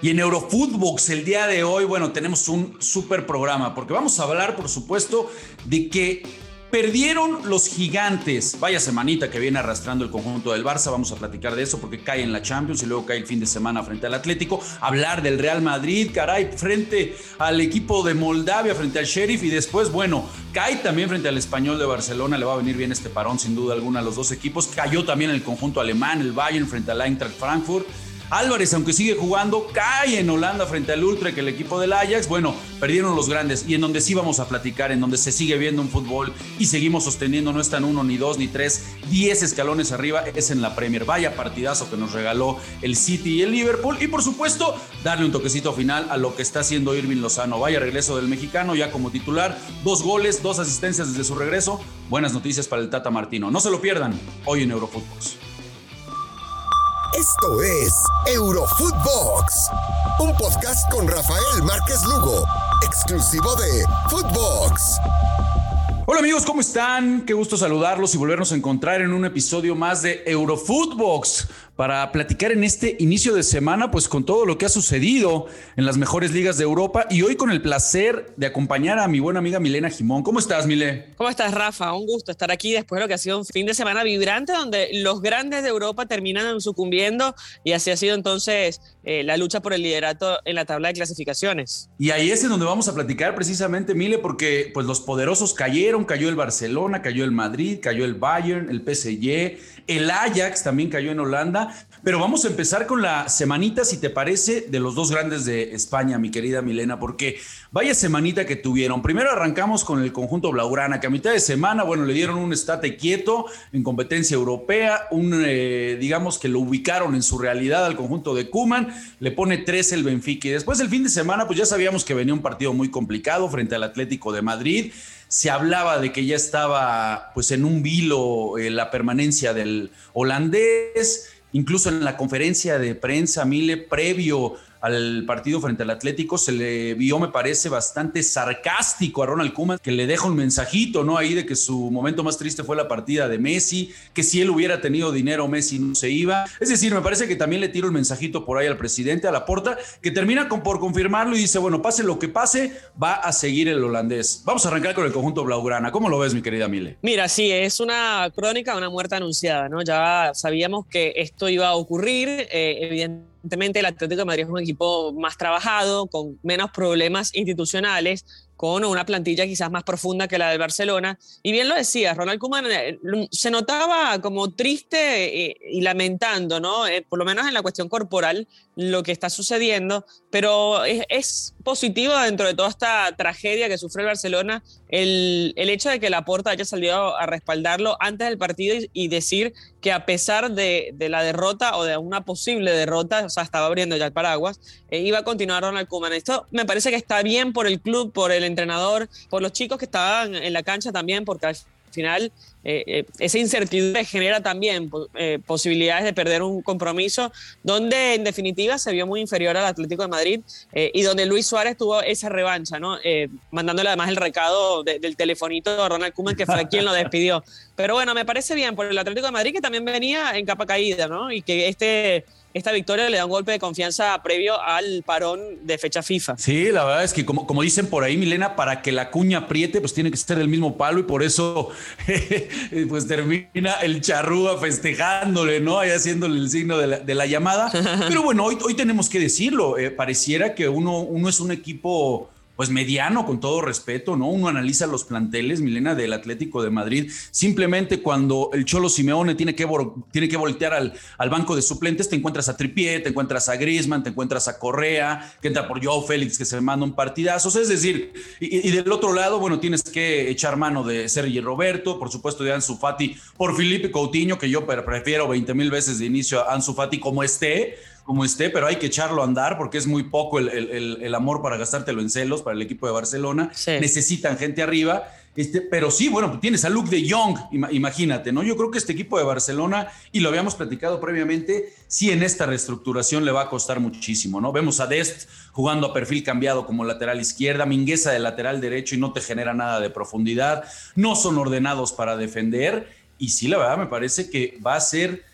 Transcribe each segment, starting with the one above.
Y en Eurofootbox el día de hoy, bueno, tenemos un súper programa, porque vamos a hablar, por supuesto, de que perdieron los gigantes. Vaya semanita que viene arrastrando el conjunto del Barça, vamos a platicar de eso, porque cae en la Champions y luego cae el fin de semana frente al Atlético. Hablar del Real Madrid, caray, frente al equipo de Moldavia, frente al Sheriff, y después, bueno, cae también frente al Español de Barcelona. Le va a venir bien este parón, sin duda alguna, a los dos equipos. Cayó también el conjunto alemán, el Bayern, frente al Eintracht Frankfurt. Álvarez, aunque sigue jugando, cae en Holanda frente al Ultra, que el equipo del Ajax, bueno, perdieron los grandes y en donde sí vamos a platicar, en donde se sigue viendo un fútbol y seguimos sosteniendo, no están uno, ni dos, ni tres, diez escalones arriba, es en la Premier. Vaya partidazo que nos regaló el City y el Liverpool y por supuesto darle un toquecito final a lo que está haciendo Irving Lozano. Vaya regreso del mexicano ya como titular, dos goles, dos asistencias desde su regreso. Buenas noticias para el Tata Martino. No se lo pierdan hoy en Eurofootbox. Esto es Eurofootbox, un podcast con Rafael Márquez Lugo, exclusivo de Footbox. Hola amigos, ¿cómo están? Qué gusto saludarlos y volvernos a encontrar en un episodio más de Eurofootbox para platicar en este inicio de semana, pues con todo lo que ha sucedido en las mejores ligas de Europa y hoy con el placer de acompañar a mi buena amiga Milena Jimón. ¿Cómo estás, Mile? ¿Cómo estás, Rafa? Un gusto estar aquí después de lo que ha sido un fin de semana vibrante donde los grandes de Europa terminan sucumbiendo y así ha sido entonces eh, la lucha por el liderato en la tabla de clasificaciones. Y ahí es en donde vamos a platicar precisamente, Mile, porque pues los poderosos cayeron, cayó el Barcelona, cayó el Madrid, cayó el Bayern, el PSG, el Ajax también cayó en Holanda, pero vamos a empezar con la semanita, si te parece, de los dos grandes de España, mi querida Milena, porque vaya semanita que tuvieron. Primero arrancamos con el conjunto Blaugrana, que a mitad de semana, bueno, le dieron un estate quieto en competencia europea, un, eh, digamos que lo ubicaron en su realidad al conjunto de Kuman, le pone tres el Benfica. Y después del fin de semana, pues ya sabíamos que venía un partido muy complicado frente al Atlético de Madrid se hablaba de que ya estaba pues en un vilo eh, la permanencia del holandés, incluso en la conferencia de prensa Mile previo al partido frente al Atlético, se le vio, me parece, bastante sarcástico a Ronald Koeman, que le deja un mensajito, ¿no? Ahí de que su momento más triste fue la partida de Messi, que si él hubiera tenido dinero, Messi no se iba. Es decir, me parece que también le tiro el mensajito por ahí al presidente, a la porta, que termina con, por confirmarlo y dice, bueno, pase lo que pase, va a seguir el holandés. Vamos a arrancar con el conjunto Blaugrana. ¿Cómo lo ves, mi querida Mile? Mira, sí, es una crónica de una muerte anunciada, ¿no? Ya sabíamos que esto iba a ocurrir, eh, evidentemente Evidentemente el Atlético de Madrid es un equipo más trabajado, con menos problemas institucionales, con una plantilla quizás más profunda que la del Barcelona. Y bien lo decías, Ronald Koeman eh, se notaba como triste eh, y, lamentando, ¿no? Eh, por lo menos en la cuestión corporal, lo que está sucediendo, pero es, positivo dentro de toda esta tragedia que sufre el Barcelona el, el hecho de que Laporta haya salido a respaldarlo antes del partido y, decir que a pesar de, de, la derrota o de una posible derrota, o sea, estaba abriendo ya el paraguas, iba a continuar Ronald Koeman. Esto me parece que está bien por el club, por el entrenador, por los chicos que estaban en la cancha también, porque final eh, eh, esa incertidumbre genera también eh, posibilidades de perder un compromiso donde en definitiva se vio muy inferior al Atlético de Madrid y donde Luis Suárez tuvo esa revancha, ¿no? mandándole además el recado del telefonito a Ronald Koeman que fue quien lo despidió. Pero bueno, me parece bien por el Atlético de Madrid que también venía en capa caída, ¿no? Y que este esta victoria le da un golpe de confianza previo al parón de fecha FIFA. Sí, la verdad es que como, como dicen por ahí, Milena, para que la cuña apriete, pues tiene que ser del mismo palo y por eso pues termina el charrúa festejándole, ¿no? Ahí haciéndole el signo de la, llamada. Pero bueno, hoy, hoy tenemos que decirlo, eh, pareciera que uno, uno es un equipo pues mediano, con todo respeto, ¿no? Uno analiza los planteles, Milena, del Atlético de Madrid, simplemente cuando el Cholo Simeone tiene que, tiene que voltear al, al, banco de suplentes, te encuentras a Tripié, te encuentras a Griezmann, te encuentras a Correa, que entra por Joe Félix, que se manda un partidazo, es decir, y, del otro lado, bueno, tienes que echar mano de Sergi Roberto, por supuesto de Ansu Fati, por Felipe Coutinho, que yo prefiero 20 mil veces de inicio a Ansu Fati como esté, como esté, pero hay que echarlo a andar porque es muy poco el, amor para gastártelo en celos para el equipo de Barcelona. Necesitan gente arriba. Este, pero sí, bueno, tienes a Luke de Jong, imagínate, ¿no? Yo creo que este equipo de Barcelona, y lo habíamos platicado previamente, sí en esta reestructuración le va a costar muchísimo, ¿no? Vemos a Dest jugando a perfil cambiado como lateral izquierda, Mingueza de lateral derecho y no te genera nada de profundidad, no son ordenados para defender, y sí, la verdad me parece que va a ser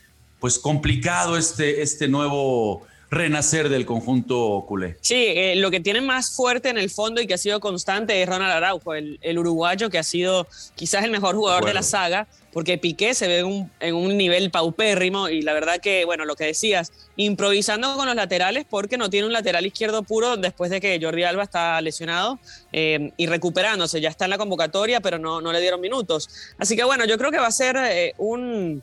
pues complicado este, este nuevo renacer del conjunto culé. Sí, eh, lo que tiene más fuerte en el fondo y que ha sido constante es Ronald Araujo, el, uruguayo que ha sido quizás el mejor jugador de la saga, porque Piqué se ve en un, nivel paupérrimo y la verdad que, bueno, lo que decías, improvisando con los laterales porque no tiene un lateral izquierdo puro después de que Jordi Alba está lesionado eh, y recuperándose, ya está en la convocatoria, pero no, no le dieron minutos. Así que bueno, yo creo que va a ser eh, un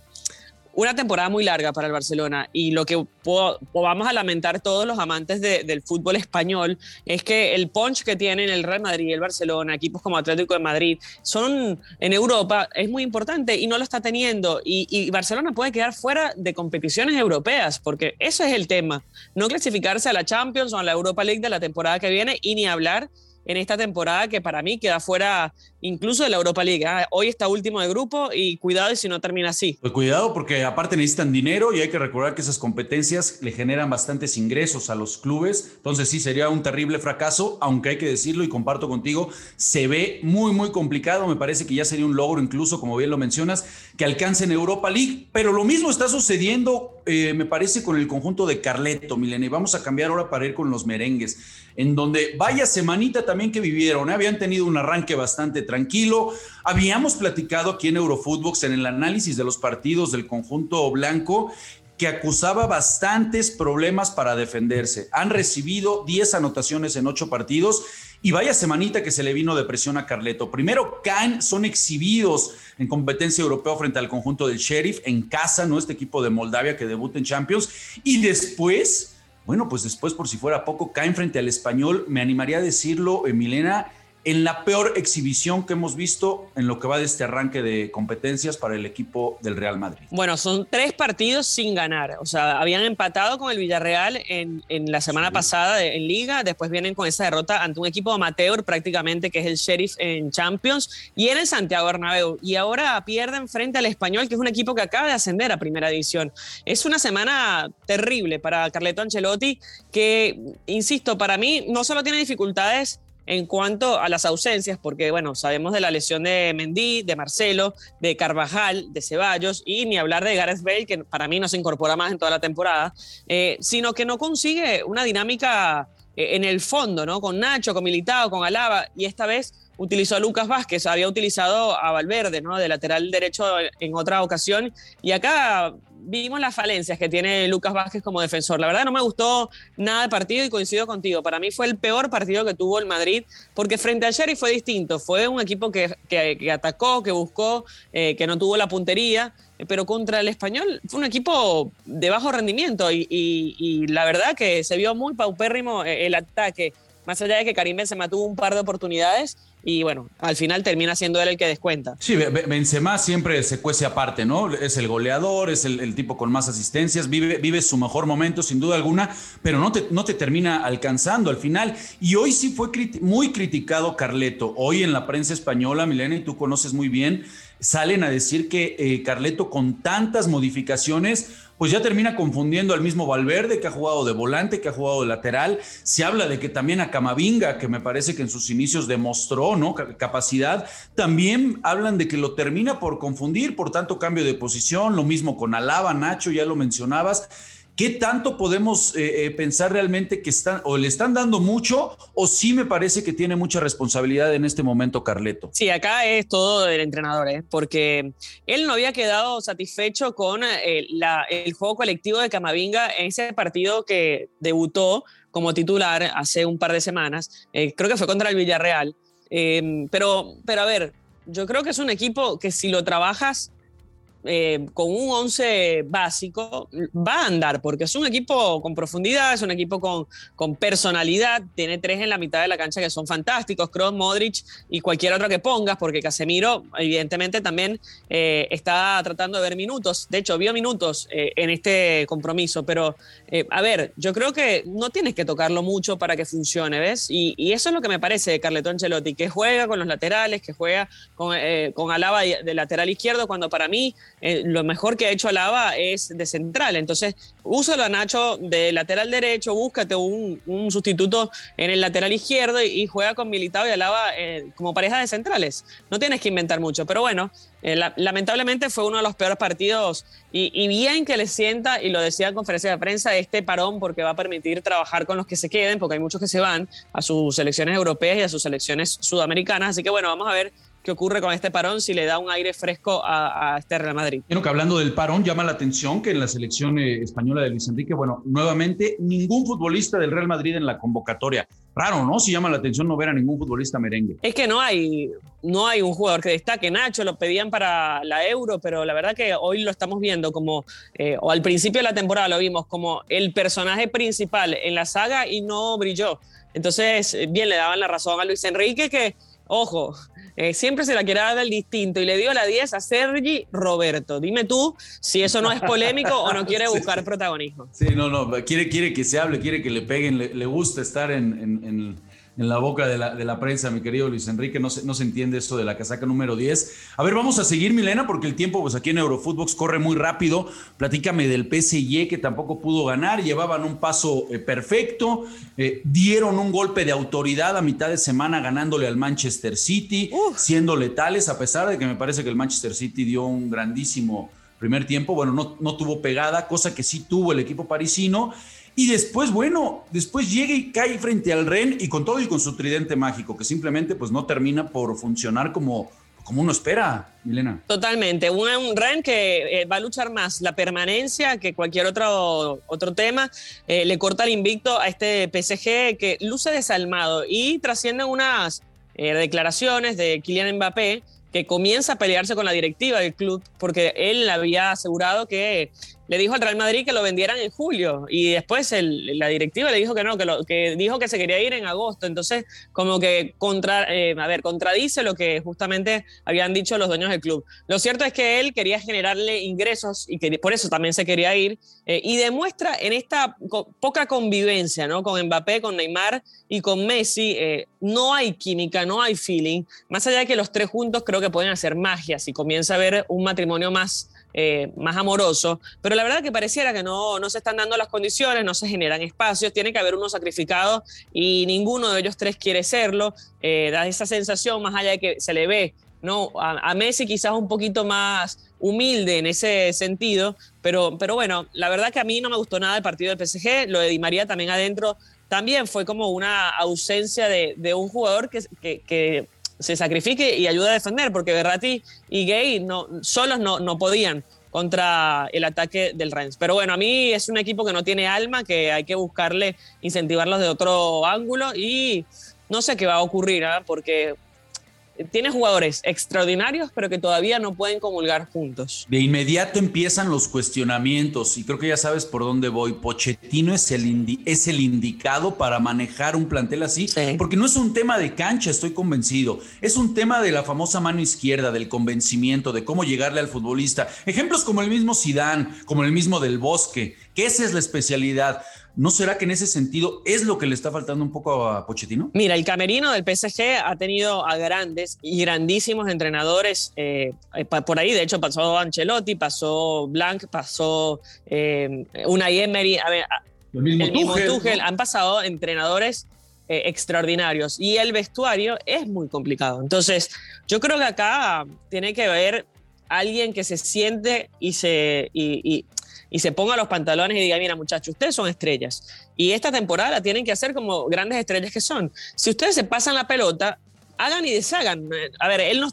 una temporada muy larga para el Barcelona y lo que vamos a lamentar todos los amantes del fútbol español es que el punch que tienen el Real Madrid y el Barcelona, equipos como Atlético de Madrid, son en Europa, es muy importante y no lo está teniendo. Y, y Barcelona puede quedar fuera de competiciones europeas, porque eso es el tema. No clasificarse a la Champions o a la Europa League de la temporada que viene y ni hablar en esta temporada que para mí queda fuera incluso de la Europa League. ¿ah? Hoy está último de grupo y cuidado si no termina así. Pues cuidado porque aparte necesitan dinero y hay que recordar que esas competencias le generan bastantes ingresos a los clubes. Entonces sí, sería un terrible fracaso, aunque hay que decirlo y comparto contigo, se ve muy, muy complicado. Me parece que ya sería un logro incluso, como bien lo mencionas, que alcancen Europa League. Pero lo mismo está sucediendo, eh, me parece, con el conjunto de Carleto, Milene. Vamos a cambiar ahora para ir con los merengues, en donde vaya semanita también que vivieron. ¿eh? Habían tenido un arranque bastante tranquilo. Habíamos platicado aquí en Eurofootbox en el análisis de los partidos del conjunto blanco que acusaba bastantes problemas para defenderse. Han recibido 10 anotaciones en 8 partidos y vaya semanita que se le vino de presión a Carleto. Primero caen, son exhibidos en competencia europea frente al conjunto del Sheriff en casa, ¿no? Este equipo de Moldavia que debuta en Champions. Y después, bueno, pues después por si fuera poco, caen frente al español. Me animaría a decirlo, Milena, en la peor exhibición que hemos visto en lo que va de este arranque de competencias para el equipo del Real Madrid. Bueno, son tres partidos sin ganar. O sea, habían empatado con el Villarreal en, la semana pasada en Liga, después vienen con esa derrota ante un equipo amateur prácticamente que es el Sheriff en Champions y en el Santiago Bernabéu. Y ahora pierden frente al Español, que es un equipo que acaba de ascender a Primera División. Es una semana terrible para Carleto Ancelotti, que, insisto, para mí no solo tiene dificultades en cuanto a las ausencias, porque bueno, sabemos de la lesión de Mendy, de Marcelo, de Carvajal, de Ceballos y ni hablar de Gareth Bale, que para mí no se incorpora más en toda la temporada, eh, sino que no consigue una dinámica en el fondo, ¿no? Con Nacho, con Militao, con Alaba, y esta vez utilizó a Lucas Vázquez, había utilizado a Valverde, ¿no? De lateral derecho en otra ocasión, y acá vimos las falencias que tiene Lucas Vázquez como defensor. La verdad no me gustó nada el partido y coincido contigo. Para mí fue el peor partido que tuvo el Madrid porque frente al Sheriff fue distinto. Fue un equipo que, que, atacó, que buscó, eh, que no tuvo la puntería. Pero contra el español fue un equipo de bajo rendimiento y, la verdad que se vio muy paupérrimo eh, el ataque. Más allá de que Karim Benzema tuvo un par de oportunidades, y bueno, al final termina siendo él el que descuenta. Sí, Benzema siempre se cuece aparte, ¿no? Es el goleador, es el, tipo con más asistencias, vive, vive, su mejor momento sin duda alguna, pero no te, no te termina alcanzando al final. Y hoy sí fue muy criticado Carleto. Hoy en la prensa española, Milena, y tú conoces muy bien, salen a decir que eh, Carleto con tantas modificaciones pues ya termina confundiendo al mismo Valverde, que ha jugado de volante, que ha jugado de lateral. Se habla de que también a Camavinga, que me parece que en sus inicios demostró ¿no? capacidad, también hablan de que lo termina por confundir, por tanto cambio de posición, lo mismo con Alaba, Nacho, ya lo mencionabas. ¿Qué tanto podemos eh, eh, pensar realmente que están o le están dando mucho o sí me parece que tiene mucha responsabilidad en este momento Carleto? Sí, acá es todo del entrenador, ¿eh? porque él no había quedado satisfecho con el juego colectivo de Camavinga en ese partido que debutó como titular hace un par de semanas, creo que fue contra el Villarreal, pero, pero a ver, yo creo que es un equipo que si lo trabajas eh, con un 11 básico va a andar, porque es un equipo con profundidad, es un equipo con, personalidad, tiene tres en la mitad de la cancha que son fantásticos, Kroos, Modric y cualquier otro que pongas, porque Casemiro evidentemente también eh, está tratando de ver minutos, de hecho vio minutos eh, en este compromiso, pero a ver, yo creo que no tienes que tocarlo mucho para que funcione, ¿ves? Y, y eso es lo que me parece de Carleto Ancelotti, que juega con los laterales, que juega con, con Alaba de lateral izquierdo, cuando para mí eh, lo mejor que ha hecho Alaba es de central. Entonces, úsalo a Nacho de lateral derecho, búscate un, sustituto en el lateral izquierdo y, juega con Militao y Alaba eh, como pareja de centrales. No tienes que inventar mucho, pero bueno, eh, lamentablemente fue uno de los peores partidos y, bien que le sienta, y lo decía en conferencia de prensa, este parón porque va a permitir trabajar con los que se queden, porque hay muchos que se van a sus selecciones europeas y a sus selecciones sudamericanas. Así que bueno, vamos a ver qué ocurre con este parón si le da un aire fresco a, este Real Madrid. Bueno, que hablando del parón, llama la atención que en la selección eh, española de Luis Enrique, bueno, nuevamente ningún futbolista del Real Madrid en la convocatoria. Raro, ¿no? Si llama la atención no ver a ningún futbolista merengue. Es que no hay, no hay un jugador que destaque. Nacho lo pedían para la Euro, pero la verdad que hoy lo estamos viendo como, eh, o al principio de la temporada lo vimos como el personaje principal en la saga y no brilló. Entonces, bien, le daban la razón a Luis Enrique que Ojo, eh, siempre se la quiere dar del distinto y le dio la 10 a Sergi Roberto. Dime tú si eso no es polémico o no quiere buscar protagonismo. Sí, no, no, quiere, quiere que se hable, quiere que le peguen, le, gusta estar en en la boca de la, de la, prensa, mi querido Luis Enrique. No se, no se entiende esto de la casaca número 10. A ver, vamos a seguir, Milena, porque el tiempo pues aquí en Eurofootbox corre muy rápido. Platícame del PSG que tampoco pudo ganar. Llevaban un paso eh, perfecto. Eh, dieron un golpe de autoridad a mitad de semana ganándole al Manchester City, siendo letales, a pesar de que me parece que el Manchester City dio un grandísimo primer tiempo. Bueno, no, no tuvo pegada, cosa que sí tuvo el equipo parisino. Y después, bueno, después llega y cae frente al Ren y con todo y con su tridente mágico, que simplemente pues no termina por funcionar como, como uno espera, Milena. Totalmente. Un, Ren que eh, va a luchar más la permanencia que cualquier otro, otro tema. Eh, le corta el invicto a este PSG que luce desalmado y trasciende unas eh, declaraciones de Kylian Mbappé que comienza a pelearse con la directiva del club porque él había asegurado que le dijo al Real Madrid que lo vendieran en julio y después la directiva le dijo que no, que, lo, que dijo que se quería ir en agosto. Entonces, como que contra, eh, contradice lo que justamente habían dicho los dueños del club. Lo cierto es que él quería generarle ingresos y que por eso también se quería ir eh, y demuestra en esta poca convivencia ¿no? con Mbappé, con Neymar y con Messi, eh, no hay química, no hay feeling. Más allá de que los tres juntos creo que pueden hacer magia si comienza a haber un matrimonio más eh, más amoroso, pero la verdad que pareciera que no, no se están dando las condiciones, no se generan espacios, tiene que haber uno sacrificado y ninguno de ellos tres quiere serlo, eh, da esa sensación más allá de que se le ve ¿no? A, Messi quizás un poquito más humilde en ese sentido, pero, pero bueno, la verdad que a mí no me gustó nada el partido del PSG, lo de Di María también adentro, también fue como una ausencia de, de un jugador que se sacrifique y ayude a defender, porque Berratti y Gay no, solos no, no podían contra el ataque del Rennes. Pero bueno, a mí es un equipo que no tiene alma, que hay que buscarle, incentivarlos de otro ángulo y no sé qué va a ocurrir, ¿ah? porque tiene jugadores extraordinarios, pero que todavía no pueden comulgar juntos. De inmediato empiezan los cuestionamientos y creo que ya sabes por dónde voy. Pochettino es el, es el indicado para manejar un plantel así, porque no es un tema de cancha, estoy convencido. Es un tema de la famosa mano izquierda, del convencimiento, de cómo llegarle al futbolista. Ejemplos como el mismo Sidán, como el mismo del Bosque, que esa es la especialidad. ¿No será que en ese sentido es lo que le está faltando un poco a Pochettino? Mira, el camerino del PSG ha tenido a grandes y grandísimos entrenadores eh, eh, por ahí. De hecho, pasó Ancelotti, pasó Blanc, pasó eh, Unai Emery. A ver, el mismo, Tuchel, Han pasado entrenadores eh, extraordinarios y el vestuario es muy complicado. Entonces, yo creo que acá tiene que haber alguien que se siente y se, y, y se ponga los pantalones y diga, mira muchachos, ustedes son estrellas. Y esta temporada tienen que hacer como grandes estrellas que son. Si ustedes se pasan la pelota, hagan y deshagan. A ver, él no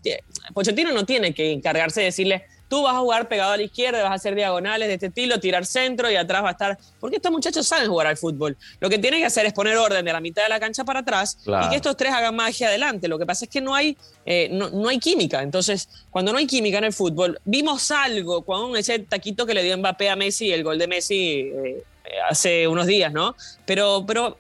Pochettino no tiene que encargarse de decirle, Tú vas a jugar pegado a la izquierda, vas a hacer diagonales de este estilo, tirar centro y atrás va a estar. Porque estos muchachos saben jugar al fútbol. Lo que tienen que hacer es poner orden de la mitad de la cancha para atrás y que estos tres hagan magia adelante. Lo que pasa es que no hay, eh, no, hay química. Entonces, cuando no hay química en el fútbol, vimos algo con ese taquito que le dio Mbappé a Messi, el gol de Messi eh, hace unos días, ¿no? Pero, pero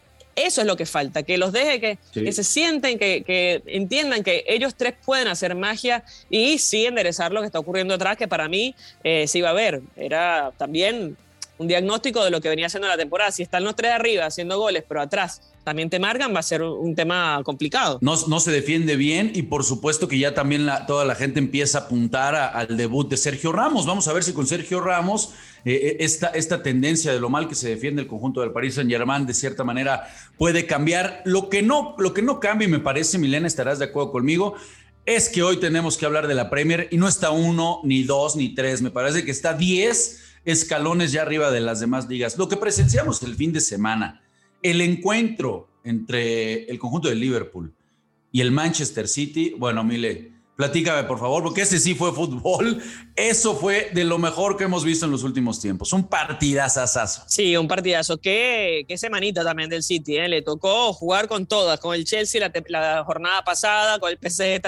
eso es lo que falta, que los deje, que, que se sienten, que, entiendan que ellos tres pueden hacer magia y sí enderezar lo que está ocurriendo atrás, que para mí eh, sí va a haber. Era también un diagnóstico de lo que venía haciendo la temporada. Si están los tres arriba haciendo goles, pero atrás también te marcan, va a ser un, tema complicado. No, se defiende bien y por supuesto que ya también toda la gente empieza a apuntar al debut de Sergio Ramos. Vamos a ver si con Sergio Ramos eh, eh, esta, esta tendencia de lo mal que se defiende el conjunto del Paris Saint Germain de cierta manera puede cambiar. Lo que no, lo que no cambia y me parece, Milena, estarás de acuerdo conmigo, es que hoy tenemos que hablar de la Premier y no está uno, ni dos, ni tres, me parece que está diez escalones ya arriba de las demás ligas. Lo que presenciamos el fin de semana, el encuentro entre el conjunto de Liverpool y el Manchester City, bueno, Mile, Platícame, por favor, porque ese sí fue fútbol. Eso fue de lo mejor que hemos visto en los últimos tiempos. Un partidazazazo. Sí, un partidazo. Qué, qué semanita también del City. ¿eh? Le tocó jugar con todas, con el Chelsea la, jornada pasada, con el PSG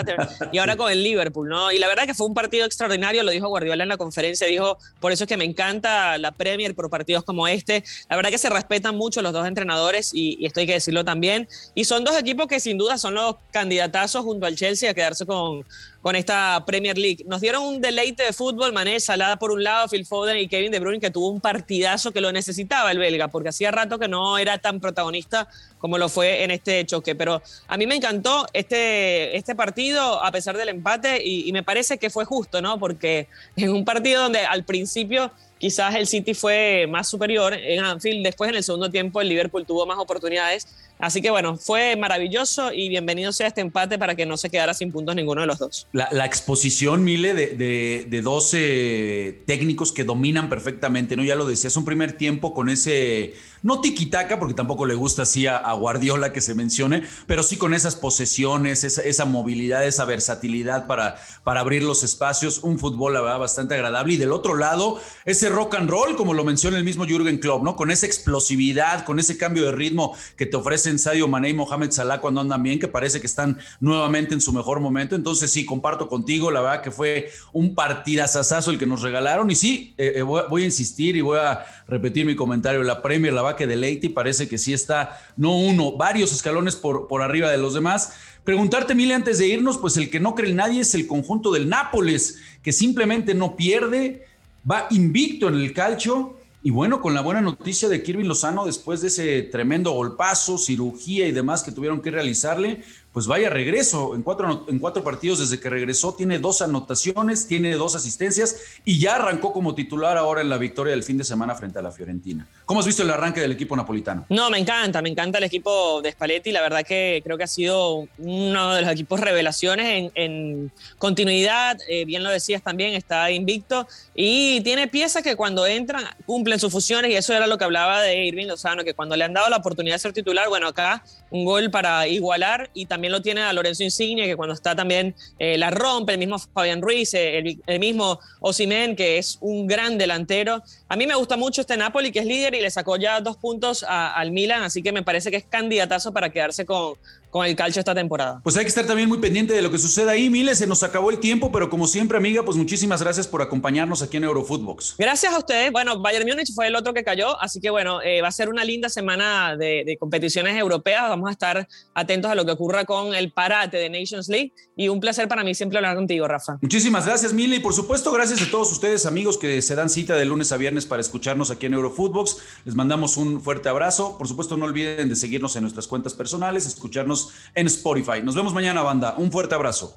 y ahora con el Liverpool, ¿no? Y la verdad que fue un partido extraordinario, lo dijo Guardiola en la conferencia. Dijo, por eso es que me encanta la Premier por partidos como este. La verdad que se respetan mucho los dos entrenadores y, y esto hay que decirlo también. Y son dos equipos que sin duda son los candidatazos junto al Chelsea a quedarse con con esta Premier League. Nos dieron un deleite de fútbol, Mané, Salada por un lado, Phil Foden y Kevin De Bruyne, que tuvo un partidazo que lo necesitaba el belga, porque hacía rato que no era tan protagonista como lo fue en este choque. Pero a mí me encantó este, este partido, a pesar del empate, y, me parece que fue justo, ¿no? Porque en un partido donde al principio quizás el City fue más superior en Anfield, después en el segundo tiempo el Liverpool tuvo más oportunidades Así que bueno, fue maravilloso y bienvenido sea este empate para que no se quedara sin puntos ninguno de los dos. La, exposición, Mile, de, de, de 12 técnicos que dominan perfectamente, ¿no? Ya lo decías, un primer tiempo con ese no tiquitaca, porque tampoco le gusta así a, Guardiola que se mencione, pero sí con esas posesiones, esa, movilidad, esa versatilidad para, para abrir los espacios, un fútbol, la verdad, bastante agradable. Y del otro lado, ese rock and roll, como lo menciona el mismo Jürgen Klopp, ¿no? Con esa explosividad, con ese cambio de ritmo que te ofrecen Sadio Mané y Mohamed Salah cuando andan bien, que parece que están nuevamente en su mejor momento. Entonces, sí, comparto contigo, la verdad que fue un partidazazazo el que nos regalaron. Y sí, eh, eh, voy, a insistir y voy a repetir mi comentario. La Premier, la que deleite y parece que sí está, no uno, varios escalones por, por arriba de los demás. Preguntarte, Mile, antes de irnos, pues el que no cree en nadie es el conjunto del Nápoles, que simplemente no pierde, va invicto en el calcio. Y bueno, con la buena noticia de Kirby Lozano, después de ese tremendo golpazo, cirugía y demás que tuvieron que realizarle, pues vaya regreso. En cuatro, en cuatro partidos desde que regresó tiene dos anotaciones, tiene dos asistencias y ya arrancó como titular ahora en la victoria del fin de semana frente a la Fiorentina. ¿Cómo has visto el arranque del equipo napolitano? No, me encanta, me encanta el equipo de Spalletti. La verdad que creo que ha sido uno de los equipos revelaciones en, continuidad. Eh, bien lo decías también, está invicto y tiene piezas que cuando entran cumplen sus funciones y eso era lo que hablaba de Irving Lozano, que cuando le han dado la oportunidad de ser titular, bueno, acá un gol para igualar y también también lo tiene a Lorenzo Insigne, que cuando está también eh, la rompe, el mismo Fabián Ruiz, eh, el, mismo Osimen, que es un gran delantero. A mí me gusta mucho este Napoli, que es líder y le sacó ya dos puntos al Milan, así que me parece que es candidatazo para quedarse con, con el calcio esta temporada. Pues hay que estar también muy pendiente de lo que suceda ahí, Miles. Se nos acabó el tiempo, pero como siempre, amiga, pues muchísimas gracias por acompañarnos aquí en Eurofootbox. Gracias a ustedes. Bueno, Bayern Múnich fue el otro que cayó, así que bueno, eh, va a ser una linda semana de, competiciones europeas. Vamos a estar atentos a lo que ocurra con el parate de Nations League y un placer para mí siempre hablar contigo, Rafa. Muchísimas gracias, Mile. Y por supuesto, gracias a todos ustedes, amigos, que se dan cita de lunes a viernes para escucharnos aquí en Eurofootbox. Les mandamos un fuerte abrazo. Por supuesto, no olviden de seguirnos en nuestras cuentas personales, escucharnos en Spotify nos vemos mañana, banda. Un fuerte abrazo.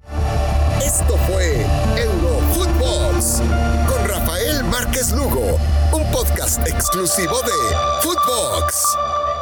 Esto fue Eurofootbox con Rafael Márquez Lugo, un podcast exclusivo de Footbox.